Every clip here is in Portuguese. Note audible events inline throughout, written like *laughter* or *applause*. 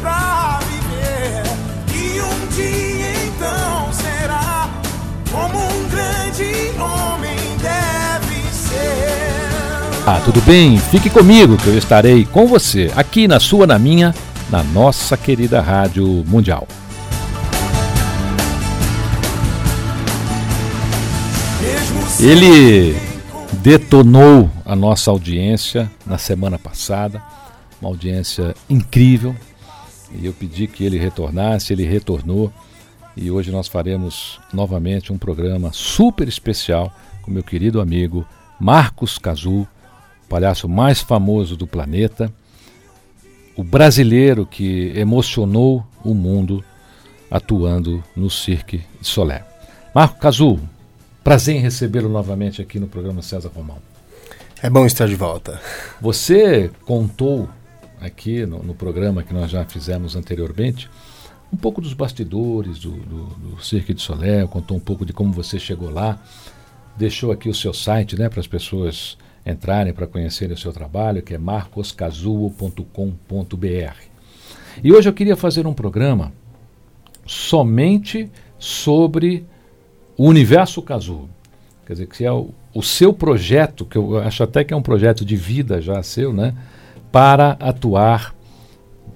pra viver. E um dia então será como um grande homem deve ser. Ah, tudo bem? Fique comigo que eu estarei com você, aqui na sua, na minha, na nossa querida Rádio Mundial. Ele detonou a nossa audiência na semana passada, uma audiência incrível. E eu pedi que ele retornasse, ele retornou. E hoje nós faremos novamente um programa super especial com meu querido amigo Marcos Cazu, o palhaço mais famoso do planeta, o brasileiro que emocionou o mundo atuando no Cirque de Solé. Marco Cazu, prazer em recebê-lo novamente aqui no programa César Romão. É bom estar de volta. Você contou aqui no, no programa que nós já fizemos anteriormente um pouco dos bastidores do, do, do Cirque de Solé, contou um pouco de como você chegou lá, deixou aqui o seu site né, para as pessoas entrarem para conhecerem o seu trabalho, que é marcoscazuo.com.br. E hoje eu queria fazer um programa somente sobre o universo Cazuo. Quer dizer, que é o, o seu projeto, que eu acho até que é um projeto de vida já seu, né? Para atuar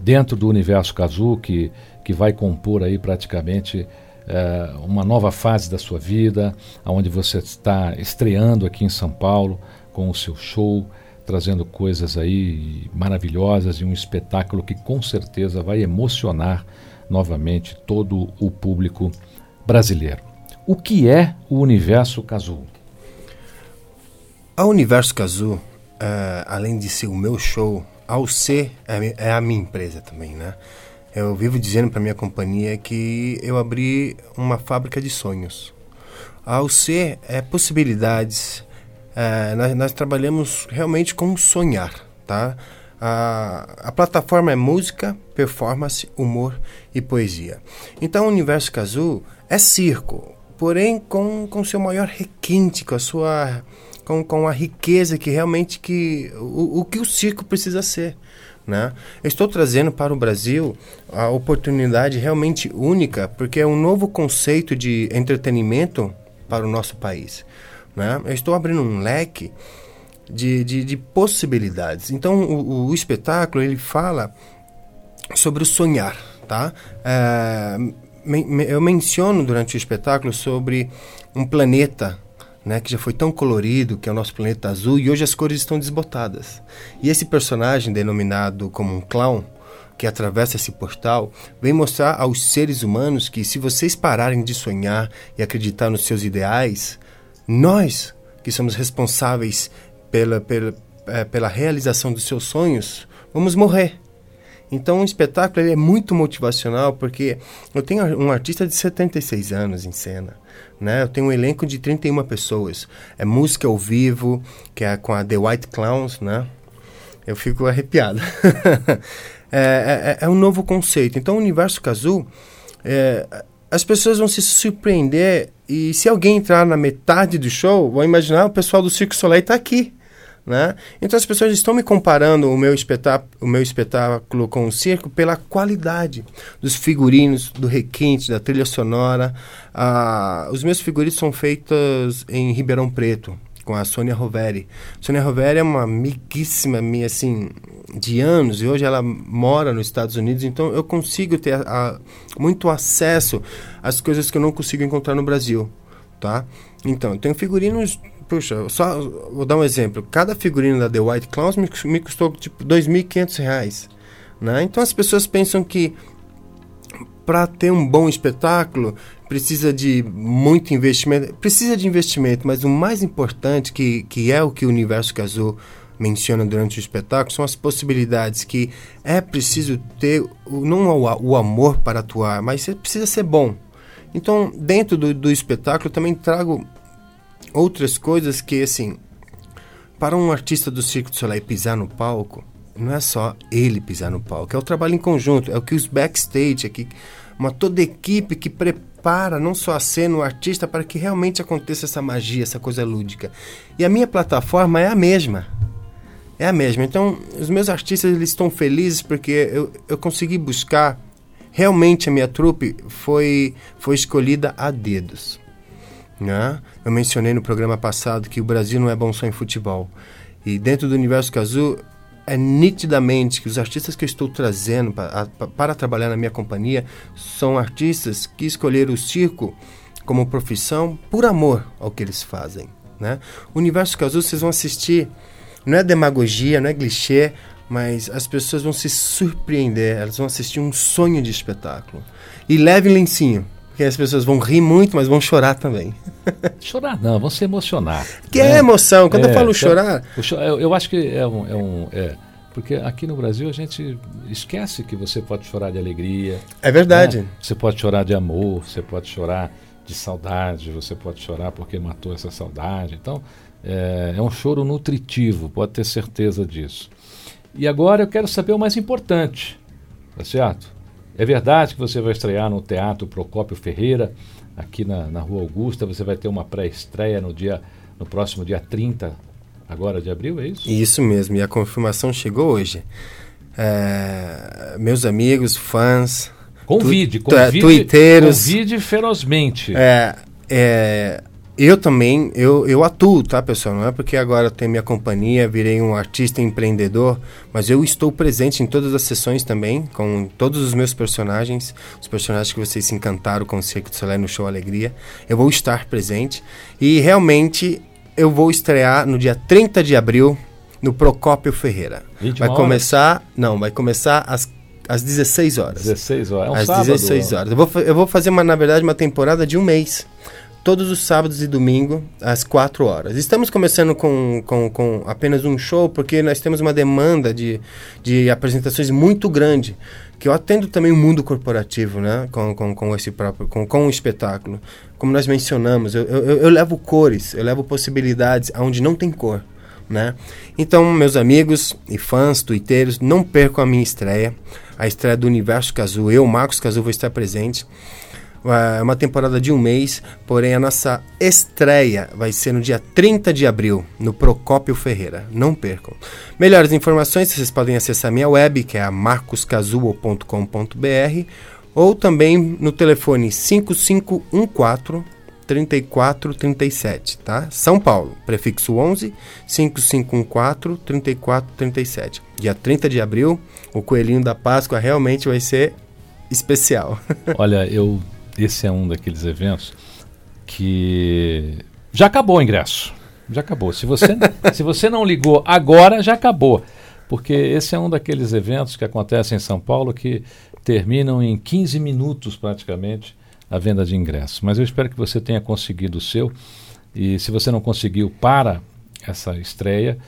dentro do universo Cazuo, que, que vai compor aí praticamente eh, uma nova fase da sua vida, onde você está estreando aqui em São Paulo com o seu show, trazendo coisas aí maravilhosas e um espetáculo que com certeza vai emocionar novamente todo o público brasileiro. O que é o universo Cazuo? A Universo Cazu, eh, além de ser o meu show, ao ser é, é a minha empresa também, né? Eu vivo dizendo para minha companhia que eu abri uma fábrica de sonhos. Ao ser é possibilidades, eh, nós, nós trabalhamos realmente com sonhar, tá? A, a plataforma é música, performance, humor e poesia. Então, o Universo Cazu é circo, porém com, com seu maior requinte, com a sua com, com a riqueza que realmente que o, o que o circo precisa ser. Né? Eu estou trazendo para o Brasil a oportunidade realmente única, porque é um novo conceito de entretenimento para o nosso país. Né? Eu estou abrindo um leque de, de, de possibilidades. Então, o, o espetáculo ele fala sobre o sonhar, tá? É, men- men- eu menciono durante o espetáculo sobre um planeta, né, que já foi tão colorido, que é o nosso planeta azul, e hoje as cores estão desbotadas. E esse personagem denominado como um clown, que atravessa esse portal, vem mostrar aos seres humanos que se vocês pararem de sonhar e acreditar nos seus ideais, nós, que somos responsáveis pela, pela, eh, pela realização dos seus sonhos, vamos morrer. Então o espetáculo é muito motivacional porque eu tenho um artista de 76 anos em cena, né? Eu tenho um elenco de 31 pessoas. É música ao vivo, que é com a The White Clowns, né? Eu fico arrepiado. *laughs* é, é, é um novo conceito. Então o Universo Cazu, é, as pessoas vão se surpreender e se alguém entrar na metade do show, vão imaginar o pessoal do Circo Soleil está aqui Né? Então as pessoas estão me comparando o meu, espetáculo, o meu espetáculo com o circo pela qualidade dos figurinos, do requinte, da trilha sonora. Ah, os meus figurinos são feitos em Ribeirão Preto, com a Sônia Roveri. Sônia Roveri é uma amiguíssima minha, assim, de anos, e hoje ela mora nos Estados Unidos, então eu consigo ter a, a, muito acesso às coisas que eu não consigo encontrar no Brasil, tá? Então, eu tenho figurinos puxa, só vou dar um exemplo. Cada figurino da The White Clowns me, me custou tipo R$ 2.500. Né? Então as pessoas pensam que para ter um bom espetáculo precisa de muito investimento. Precisa de investimento, mas o mais importante, que, que é o que o Universo Casou menciona durante o espetáculo, são as possibilidades que é preciso ter, não o, o amor para atuar, mas precisa ser bom. Então, dentro do, do espetáculo, também trago outras coisas que, assim, para um artista do Circo do Soleil pisar no palco, não é só ele pisar no palco, é o trabalho em conjunto, é o que os backstage, aqui, uma toda equipe que prepara não só a cena, o artista, para que realmente aconteça essa magia, essa coisa lúdica. E a minha plataforma é a mesma. É a mesma. Então, os meus artistas eles estão felizes porque eu, eu consegui buscar. Realmente a minha trupe foi, foi escolhida a dedos. Né? Eu mencionei no programa passado que o Brasil não é bom só em futebol. E dentro do universo Kazu, é nitidamente que os artistas que eu estou trazendo para, para trabalhar na minha companhia são artistas que escolheram o circo como profissão por amor ao que eles fazem. Né? O universo Kazu, vocês vão assistir, não é demagogia, não é clichê, mas as pessoas vão se surpreender, elas vão assistir um sonho de espetáculo. E leve lencinho, porque as pessoas vão rir muito, mas vão chorar também. *laughs* chorar não, vão se emocionar. Que né? é emoção. Quando é, eu falo chorar. Eu, eu, acho que é um. É um é, porque aqui no Brasil a gente esquece que você pode chorar de alegria. É verdade. Né? Você pode chorar de amor, você pode chorar de saudade, você pode chorar porque matou essa saudade. Então, é, é um choro nutritivo, pode ter certeza disso. E agora eu quero saber o mais importante, tá certo? É verdade que você vai estrear no Teatro Procópio Ferreira, aqui na, na Rua Augusta. Você vai ter uma pré-estreia no dia no próximo dia 30 agora de abril, é isso? Isso mesmo, e a confirmação chegou hoje. É, meus amigos, fãs. Convide, tu, convide, convide ferozmente. É, é, eu também, eu, eu atuo, tá, pessoal? Não é porque agora tenho minha companhia, virei um artista empreendedor, mas eu estou presente em todas as sessões também, com todos os meus personagens, os personagens que vocês se encantaram com o Circo de Soleil no Show Alegria. Eu vou estar presente e realmente eu vou estrear no dia 30 de abril no Procópio Ferreira. Vai começar, não, vai começar às às 16 horas. 16 horas, é um Às sábado, 16 horas. Eu vou, eu vou fazer, uma, na verdade, uma temporada de um mês todos os sábados e domingo, às 4 horas. Estamos começando com, com, com apenas um show, porque nós temos uma demanda de, de apresentações muito grande, que eu atendo também o mundo corporativo, né, com, com, com esse próprio, com, com o espetáculo. Como nós mencionamos, eu, eu, eu levo cores, eu levo possibilidades aonde não tem cor. Né? Então, meus amigos e fãs, tuiteiros, não percam a minha estreia, a estreia do Universo Cazu. Eu, Marcos Cazu, vou estar presente. É uma temporada de um mês, porém a nossa estreia vai ser no dia 30 de abril, no Procópio Ferreira. Não percam. Melhores informações vocês podem acessar minha web, que é a marcoscazuo.com.br, ou também no telefone 5514 3437, tá? São Paulo, prefixo 11 5514 3437. Dia 30 de abril, o Coelhinho da Páscoa realmente vai ser especial. *laughs* Olha, eu esse é um daqueles eventos que já acabou o ingresso. Já acabou. Se você, *laughs* se você não ligou agora, já acabou. Porque esse é um daqueles eventos que acontecem em São Paulo que terminam em 15 minutos praticamente a venda de ingressos. Mas eu espero que você tenha conseguido o seu. E se você não conseguiu para essa estreia,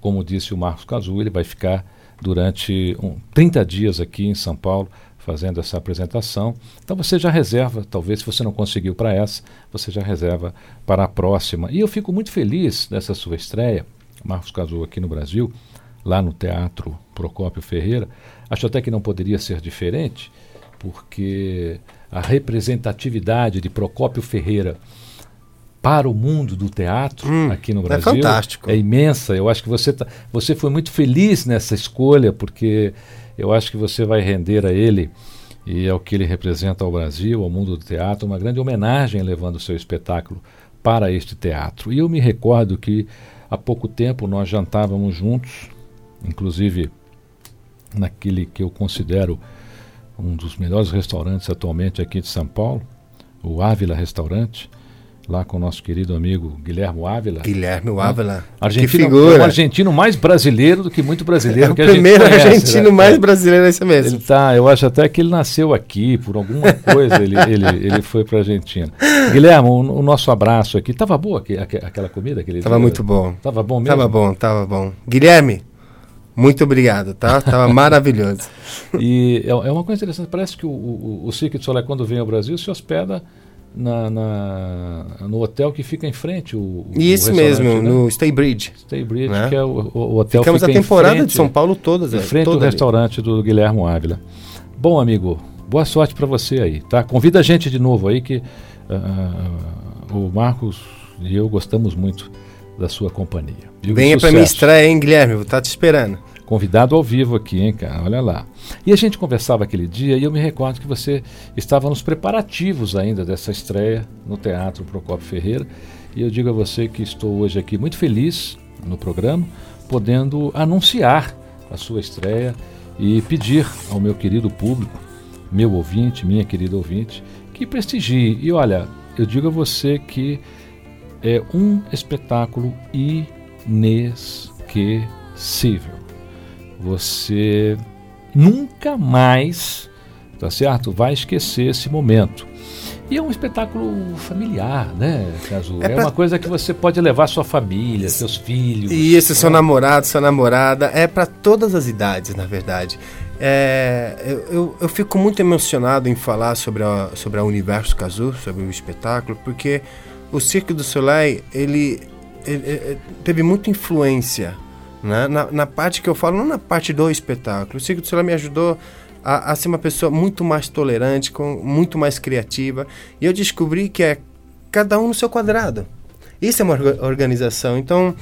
como disse o Marcos Cazu, ele vai ficar durante um, 30 dias aqui em São Paulo fazendo essa apresentação. Então você já reserva, talvez se você não conseguiu para essa, você já reserva para a próxima. E eu fico muito feliz dessa sua estreia, Marcos Casou aqui no Brasil, lá no Teatro Procópio Ferreira. Acho até que não poderia ser diferente, porque a representatividade de Procópio Ferreira para o mundo do teatro hum, aqui no é Brasil. É fantástico. É imensa. Eu acho que você, tá, você foi muito feliz nessa escolha, porque eu acho que você vai render a ele e ao que ele representa ao Brasil, ao mundo do teatro, uma grande homenagem levando o seu espetáculo para este teatro. E eu me recordo que há pouco tempo nós jantávamos juntos, inclusive naquele que eu considero um dos melhores restaurantes atualmente aqui de São Paulo, o Ávila Restaurante lá com o nosso querido amigo Guilherme Ávila. Guilherme né? Ávila. Argentino, que figura. É um argentino mais brasileiro do que muito brasileiro. É o primeiro conhece, argentino né? mais brasileiro é esse mesmo. Ele tá, eu acho até que ele nasceu aqui, por alguma coisa ele, *laughs* ele, ele foi para a Argentina. Guilherme, o, o, nosso abraço aqui. Tava boa aqui, aquela comida? Aquele tava dia? muito bom. Tava bom mesmo? Tava bom, tava bom. Guilherme, muito obrigado, tá? Tava *laughs* maravilhoso. E é, é, uma coisa interessante, parece que o, o, o Cirque de Solé, quando vem ao Brasil, se hospeda na, na, no hotel que fica em frente. O, Isso o mesmo, né? no Stay Bridge. Stay Bridge, né? que é o, o hotel Ficamos fica a temporada frente, de São Paulo todas. Em frente ao restaurante do Guilherme Ávila. Bom, amigo, boa sorte para você aí, tá? Convida a gente de novo aí que uh, o Marcos e eu gostamos muito da sua companhia. Venha para minha estreia, hein, Guilherme? Vou estar tá te esperando convidado ao vivo aqui, hein, cara? Olha lá. E a gente conversava aquele dia e eu me recordo que você estava nos preparativos ainda dessa estreia no Teatro Procopio Ferreira. E eu digo a você que estou hoje aqui muito feliz no programa, podendo anunciar a sua estreia e pedir ao meu querido público, meu ouvinte, minha querida ouvinte, que prestigie. E olha, eu digo a você que é um espetáculo inesquecível você nunca mais, tá certo? Vai esquecer esse momento. E é um espetáculo familiar, né, Caso? É, é pra... uma coisa que você pode levar sua família, seus filhos. E esse seu namorado, sua namorada, é para todas as idades, na verdade. É, eu, eu, eu, fico muito emocionado em falar sobre a, sobre a Universo Casu, sobre o espetáculo, porque o Cirque du Soleil, ele, ele, ele teve muita influência né? Na, na, parte que eu falo, não na parte do espetáculo. O Circo do Soleil me ajudou a, a, ser uma pessoa muito mais tolerante, com, muito mais criativa. E eu descobri que é cada um no seu quadrado. Isso é uma organização. Então,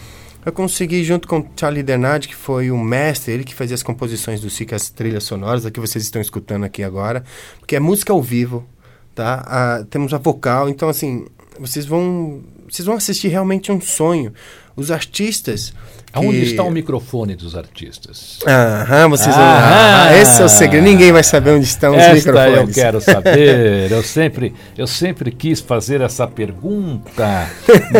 eu consegui, junto com Charlie Dernard, que foi o mestre, ele que fazia as composições do Circo, as trilhas sonoras, a que vocês estão escutando aqui agora, porque é música ao vivo, tá? Temos a vocal, então, assim, vocês vão, vocês vão assistir realmente um sonho. Os artistas que... está o microfone dos artistas? Aham, vocês vão... Ah, esse é o segredo. Ninguém vai saber onde estão os microfones. eu quero saber. *laughs* eu sempre, eu sempre quis fazer essa pergunta.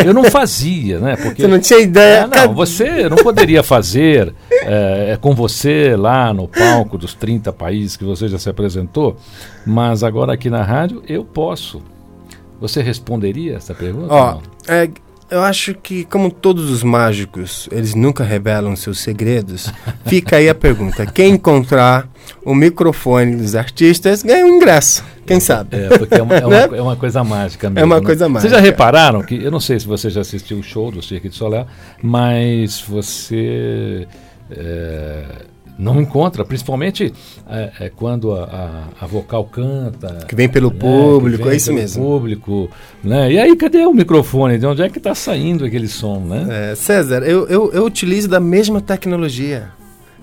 Eu não fazia, né? Porque você não tinha ideia. Ah, não, você não poderia fazer é, com você lá no palco dos 30 países que você já se apresentou, mas agora aqui na rádio eu posso. Você responderia essa pergunta? Ó, é, eu acho que, como todos os mágicos, eles nunca revelam seus segredos. Fica aí a pergunta: quem encontrar o microfone dos artistas ganha um ingresso. Quem sabe? É, porque é uma, é uma, *laughs* né? é uma coisa mágica mesmo. É uma né? coisa mágica. Vocês já repararam que, eu não sei se você já assistiu o show do Cirque de Soleil, mas você. É, não encontra, principalmente é, é quando a, a, a, vocal canta. Que vem pelo né, público, é isso mesmo. público, né? E aí, cadê o microfone? De onde é que está saindo aquele som, né? É, César, eu, eu, eu utilizo da mesma tecnologia.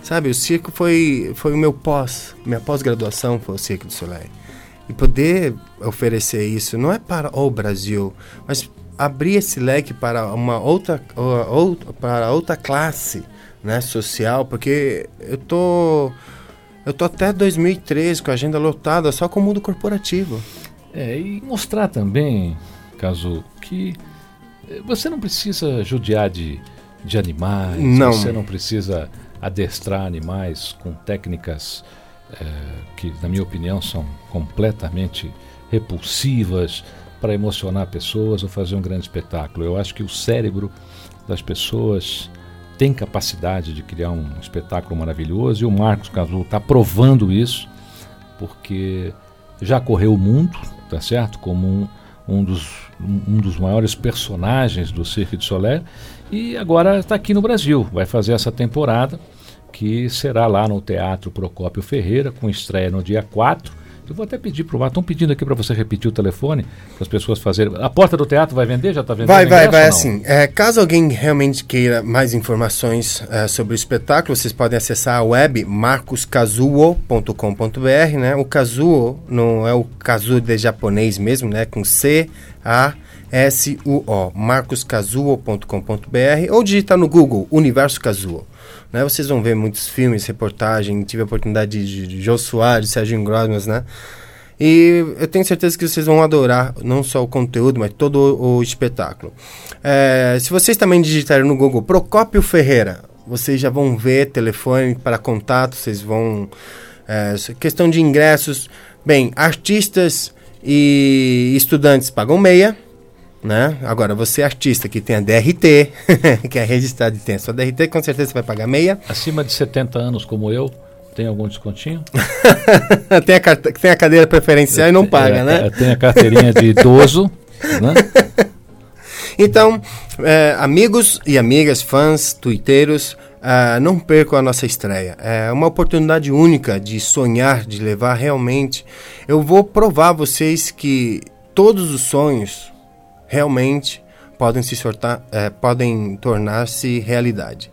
Sabe, o circo foi, foi o meu pós, minha pós-graduação foi o Circo do Soleil. E poder oferecer isso não é para o Brasil, mas abrir esse leque para uma outra, ou, para outra classe né, social, porque eu tô eu tô até 2013 com a agenda lotada só com o mundo corporativo. É, e mostrar também, caso que eh, você não precisa judiar de, de animais, não. você não precisa adestrar animais com técnicas é, que, na minha opinião, são completamente repulsivas para emocionar pessoas ou fazer um grande espetáculo. Eu acho que o cérebro das pessoas tem capacidade de criar um espetáculo maravilhoso e o Marcos Casul está provando isso, porque já correu o mundo, tá certo? Como um, um, dos, um dos maiores personagens do Cirque de Soleil e agora está aqui no Brasil, vai fazer essa temporada que será lá no Teatro Procópio Ferreira, com estreia no dia 4 Eu vou até pedir para o Estão pedindo aqui para você repetir o telefone, para as pessoas fazerem. A porta do teatro vai vender? Já está vendendo? Vai, vai, vai assim. É, caso alguém realmente queira mais informações é, sobre o espetáculo, vocês podem acessar a web marcoscazuo.com.br, né? O Kazuo não é o Kazuo de japonês mesmo, né? Com C, A, S-U-O, marcoscazuo.com.br ou digitar no Google Universo Kazuo. Né? Vocês vão ver muitos filmes, reportagens, tive a oportunidade de, de Jô Soares, Serginho Grosmas, né? E eu tenho certeza que vocês vão adorar não só o conteúdo, mas todo o, o espetáculo. É, se vocês também digitarem no Google Procópio Ferreira, vocês já vão ver telefone para contato, vocês vão... É, questão de ingressos, bem, artistas e estudantes pagam meia, né? Agora, você é artista que tem a DRT, *laughs* que é registrado e tem a sua DRT, com certeza você vai pagar meia. Acima de 70 anos, como eu, tem algum descontinho? *laughs* tem, a, tem a cadeira preferencial e não paga, é, né? Tem a carteirinha de idoso, *laughs* né? Então, é, amigos e amigas, fãs, tuiteiros, uh, não percam a nossa estreia. É uma oportunidade única de sonhar, de levar realmente. Eu vou provar a vocês que todos os sonhos realmente podem se sortar, é, podem tornar-se realidade.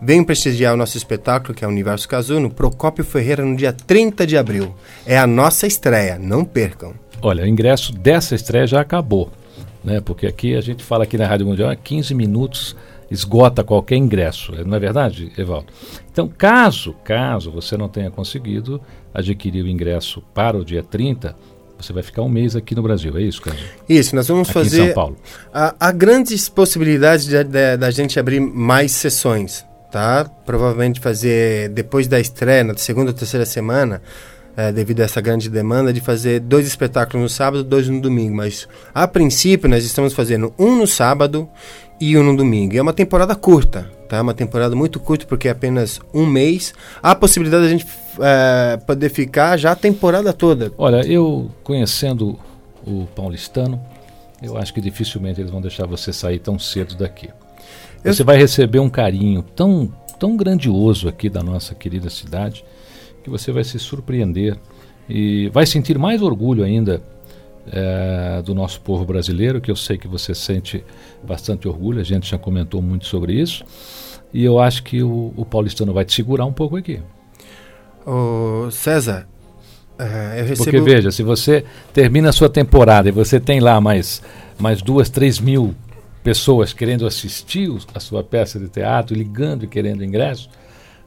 Venham prestigiar o nosso espetáculo, que é o Universo Casu, no Procópio Ferreira, no dia 30 de abril. É a nossa estreia, não percam. Olha, o ingresso dessa estreia já acabou, né? Porque aqui a gente fala aqui na Rádio Mundial, 15 minutos esgota qualquer ingresso, não é verdade, Evaldo? Então, caso, caso você não tenha conseguido adquirir o ingresso para o dia 30, você vai ficar um mês aqui no Brasil, é isso, Cândido? Isso, nós vamos aqui fazer. Em São Paulo. Há, há grandes possibilidades da gente abrir mais sessões, tá? Provavelmente fazer depois da estreia, na segunda ou terceira semana, é, devido a essa grande demanda, de fazer dois espetáculos no sábado, dois no domingo. Mas a princípio nós estamos fazendo um no sábado e um no domingo. E é uma temporada curta, tá? É uma temporada muito curta porque é apenas um mês. Há a possibilidade de a gente é, poder ficar já a temporada toda. Olha, eu conhecendo o paulistano, eu acho que dificilmente eles vão deixar você sair tão cedo daqui. Eu... Você vai receber um carinho tão, tão grandioso aqui da nossa querida cidade que você vai se surpreender e vai sentir mais orgulho ainda é, do nosso povo brasileiro, que eu sei que você sente bastante orgulho, a gente já comentou muito sobre isso. E eu acho que o, o paulistano vai te segurar um pouco aqui. Ô, César, uh, eu recebo... Porque veja, se você termina a sua temporada e você tem lá mais, mais duas, três mil pessoas querendo assistir a sua peça de teatro, ligando e querendo ingresso,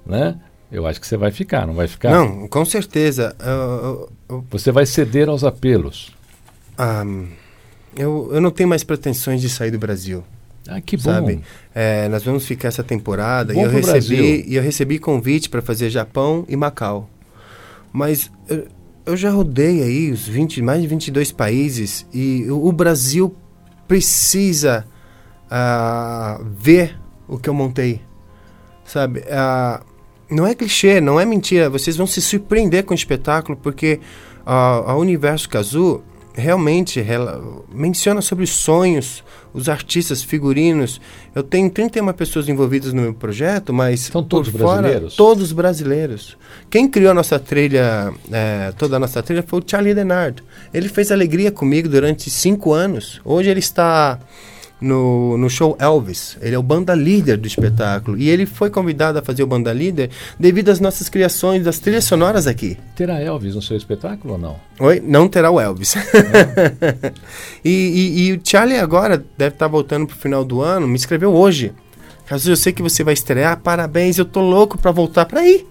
né? Eu acho que você vai ficar, não vai ficar? Não, com certeza. você vai ceder aos apelos. Eu, eu não tenho mais pretensões de sair do Brasil. Ah, que bom. Sabe? É, nós vamos ficar essa temporada bom e eu recebi e eu recebi convite para fazer Japão e Macau. Mas eu, eu, já rodei aí os 20, mais de 22 países e o, o Brasil precisa uh, ver o que eu montei. Sabe? Uh, não é clichê, não é mentira. Vocês vão se surpreender com o espetáculo porque uh, a Universo Kazu realmente menciona sobre sonhos, os artistas, figurinos. Eu tenho 31 pessoas envolvidas no meu projeto, mas são todos fora, brasileiros. Todos brasileiros. Quem criou a nossa trilha, é, toda a nossa trilha, foi o Charlie Denard. Ele fez alegria comigo durante cinco anos. Hoje ele está no, no show Elvis. Ele é o banda líder do espetáculo. E ele foi convidado a fazer o banda líder devido às nossas criações das trilhas sonoras aqui. Terá Elvis no seu espetáculo ou não? Oi? Não terá o Elvis. *laughs* e, e, e, o Charlie agora deve estar voltando pro final do ano. Me escreveu hoje. Caso eu sei que você vai estrear, parabéns, eu tô louco para voltar para aí.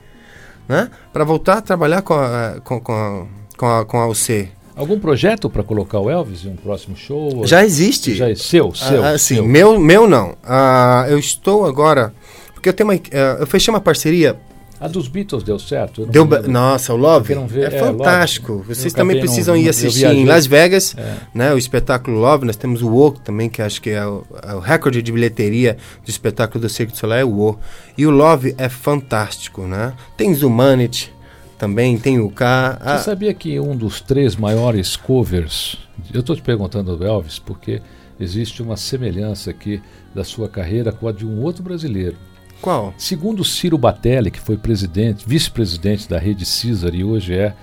Né? Para voltar a trabalhar com a, com, com a, com a, com a UC. Algum projeto para colocar o Elvis em um próximo show? Já existe. Já é seu, seu. Ah, sim, meu, meu não. Ah, eu estou agora porque eu tenho uma, uh, eu fechei uma parceria. A dos Beatles deu certo? Deu, nossa, o Love é, é, fantástico. Love. Vocês também precisam ir assistir em Las Vegas, é. né? O espetáculo Love. Nós temos o Wo também, que acho que é o, é o recorde de bilheteria do espetáculo do Cirque du Soleil, é o Wo. E o Love é fantástico, né? Tem Zumanity, também, tem o K. A... Você sabia que um dos três maiores covers, eu estou te perguntando do Elvis, porque existe uma semelhança aqui da sua carreira com a de um outro brasileiro. Qual? Segundo Ciro Batelli, que foi presidente, vice-presidente da rede Caesar e hoje é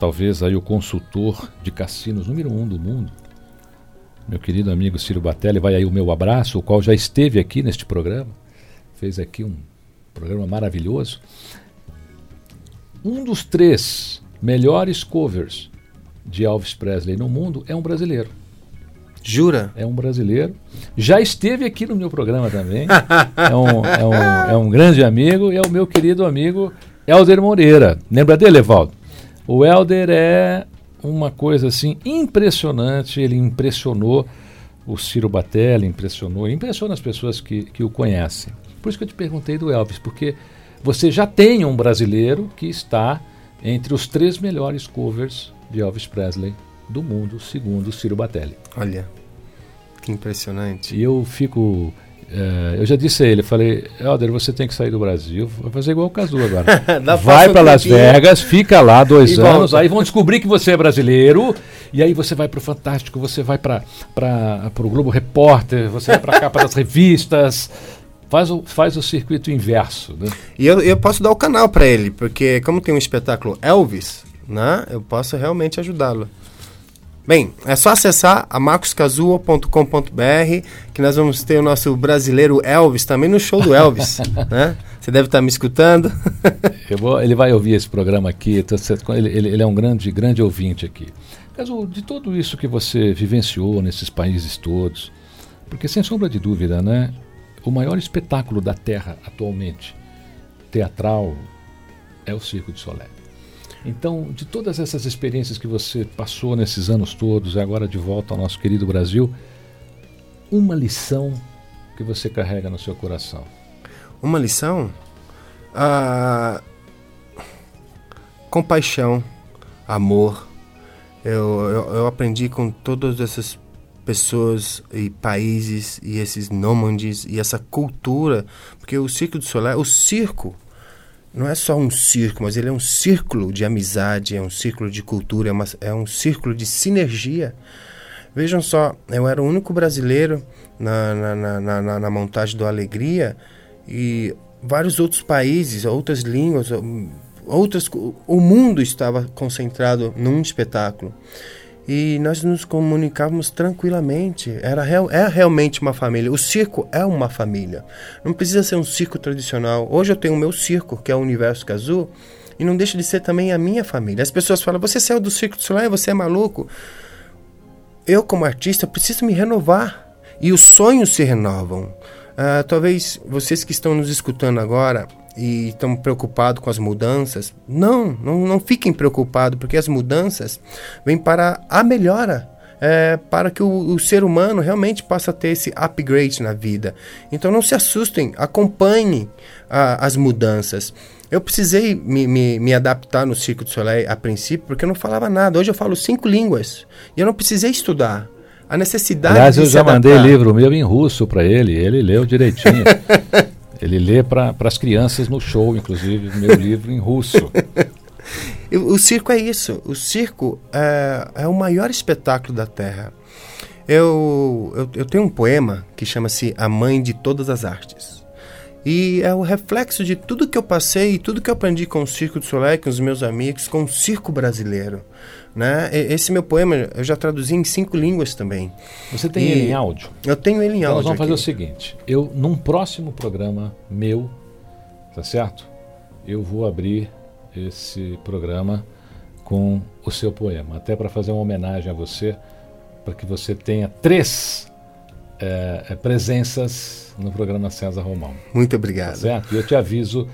talvez aí o consultor de cassinos número um do mundo, meu querido amigo Ciro Batelli, vai aí o meu abraço, o qual já esteve aqui neste programa, fez aqui um programa maravilhoso. Um dos três melhores covers de Elvis Presley no mundo é um brasileiro. Jura? É um brasileiro. Já esteve aqui no meu programa também. *laughs* é, um, é, um, é um grande amigo e é o meu querido amigo Helder Moreira. Lembra dele, Evaldo? O Helder é uma coisa assim impressionante. Ele impressionou o Ciro Batelli, impressionou, impressiona as pessoas que, que o conhecem. Por isso que eu te perguntei do Elvis, porque você já tem um brasileiro que está entre os três melhores covers de Elvis Presley do mundo, segundo Ciro Batelli. Olha, que impressionante. E eu fico. Uh, eu já disse a ele, falei, Helder, você tem que sair do Brasil, vai fazer igual o Casu agora. *laughs* vai para Las Vegas, fica lá dois anos, volta. aí vão descobrir que você é brasileiro, e aí você vai para o Fantástico, você vai para o Globo Repórter, você vai para a capa das revistas, faz o, faz o circuito inverso. Né? E eu, eu posso dar o canal para ele, porque como tem um espetáculo Elvis, né, eu posso realmente ajudá-lo. Bem, é só acessar a marcoscazua.com.br que nós vamos ter o nosso brasileiro Elvis também no show do Elvis, *laughs* né? Você deve estar me escutando. *laughs* vou, ele vai ouvir esse programa aqui, ele, ele, ele, é um grande, grande ouvinte aqui. Caso de tudo isso que você vivenciou nesses países todos, porque sem sombra de dúvida, né, o maior espetáculo da Terra atualmente, teatral, é o Circo de Solé. Então, de todas essas experiências que você passou nesses anos todos e agora de volta ao nosso querido Brasil, uma lição que você carrega no seu coração? Uma lição? Ah, compaixão, amor. Eu, eu, eu, aprendi com todas essas pessoas e países e esses nômades e essa cultura, porque o Circo do Solar, o circo não é só um circo, mas ele é um círculo de amizade, é um círculo de cultura, é, uma, é um círculo de sinergia. Vejam só, eu era o único brasileiro na, na, na, na, na montagem do Alegria e vários outros países, outras línguas, outras, o mundo estava concentrado num espetáculo e nós nos comunicávamos tranquilamente. Era real, é realmente uma família. O circo é uma família. Não precisa ser um circo tradicional. Hoje eu tenho o meu circo, que é o Universo Cazu, e não deixa de ser também a minha família. As pessoas falam: você saiu do circo de Soleil, você é maluco. Eu, como artista, preciso me renovar. E os sonhos se renovam. Uh, talvez vocês que estão nos escutando agora e estão preocupados com as mudanças. Não, não, não fiquem preocupados, porque as mudanças vêm para a melhora. É, para que o, o, ser humano realmente possa ter esse upgrade na vida. Então não se assustem, acompanhem a, as mudanças. Eu precisei me, me, me, adaptar no Circo do Soleil a princípio, porque eu não falava nada. Hoje eu falo cinco línguas e eu não precisei estudar. A necessidade Aliás, eu já mandei livro meu em russo para ele, ele leu direitinho. *laughs* Ele lê para as crianças no show, inclusive, meu livro em russo. *laughs* o circo é isso. O circo é, é o maior espetáculo da Terra. Eu, eu, eu tenho um poema que chama-se A Mãe de Todas as Artes. E é o reflexo de tudo que eu passei e tudo que eu aprendi com o Circo do Soleil, com os meus amigos, com o circo brasileiro. Né? Esse meu poema eu já traduzi em cinco línguas também. Você tem e ele em áudio? Eu tenho ele em então áudio. Nós vamos fazer aqui. o seguinte: eu, num próximo programa meu, tá certo? Eu vou abrir esse programa com o seu poema, até para fazer uma homenagem a você, para que você tenha três é, presenças no programa César Romão. Muito obrigado. Tá certo? E eu te aviso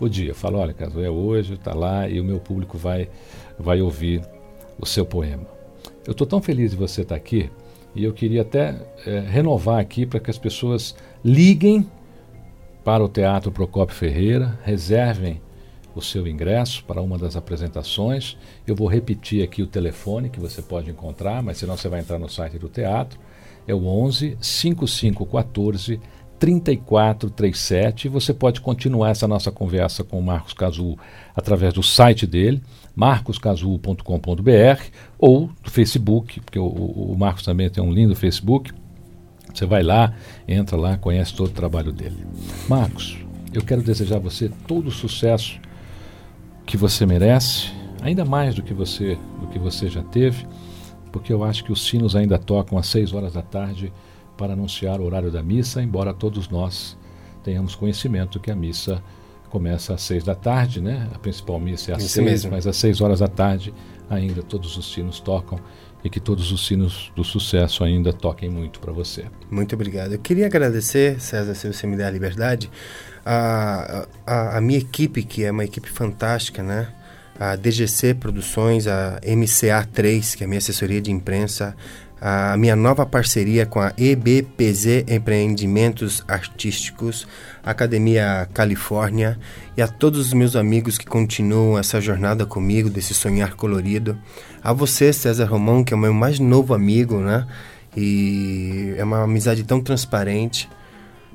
o dia. Falo, olha, caso é hoje, está lá e o meu público vai, vai ouvir o seu poema. Eu estou tão feliz de você estar tá aqui e eu queria até é, renovar aqui para que as pessoas liguem para o Teatro Procopio Ferreira, reservem o seu ingresso para uma das apresentações. Eu vou repetir aqui o telefone que você pode encontrar, mas senão você vai entrar no site do teatro. É o 11 5514 3437. Você pode continuar essa nossa conversa com o Marcos Cazu através do site dele, marcoscazu.com.br ou do Facebook, porque o, o, Marcos também tem um lindo Facebook. Você vai lá, entra lá, conhece todo o trabalho dele. Marcos, eu quero desejar a você todo o sucesso que você merece, ainda mais do que você, do que você já teve, porque eu acho que os sinos ainda tocam às 6 horas da tarde para anunciar o horário da missa, embora todos nós tenhamos conhecimento que a missa começa às 6 da tarde, né? A principal missa é às 6, mas às 6 horas da tarde ainda todos os sinos tocam e que todos os sinos do sucesso ainda toquem muito para você. Muito obrigado. Eu queria agradecer, César, se você me der a liberdade, a, a, a minha equipe, que é uma equipe fantástica, né? A DGC Produções, a MCA3, que é a minha assessoria de imprensa, a minha nova parceria com a EBPZ Empreendimentos Artísticos, Academia Califórnia e a todos os meus amigos que continuam essa jornada comigo, desse sonhar colorido. A você, César Romão, que é o meu mais novo amigo, né? E é uma amizade tão transparente.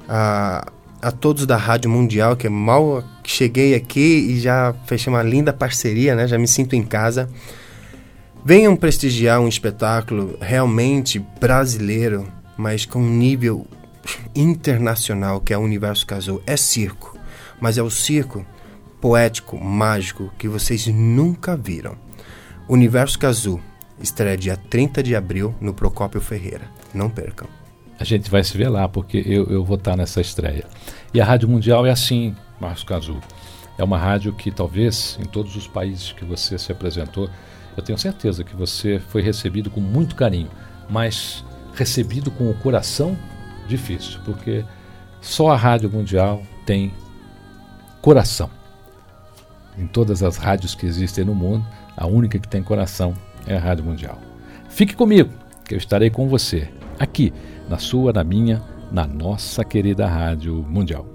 A, a todos da Rádio Mundial, que mal cheguei aqui e já fechei uma linda parceria, né? Já me sinto em casa. Venham prestigiar um espetáculo realmente brasileiro, mas com um nível internacional, que é o Universo Casou. É circo, mas é o circo poético, mágico, que vocês nunca viram. Universo Cazu estreia dia 30 de abril no Procópio Ferreira. Não percam. A gente vai se ver lá, porque eu, eu vou estar nessa estreia. E a Rádio Mundial é assim, Marcos Cazu. É uma rádio que talvez em todos os países que você se apresentou eu tenho certeza que você foi recebido com muito carinho, mas recebido com o coração difícil, porque só a Rádio Mundial tem coração. Em todas as rádios que existem no mundo, a única que tem coração é a Rádio Mundial. Fique comigo, que eu estarei com você, aqui, na sua, na minha, na nossa querida Rádio Mundial.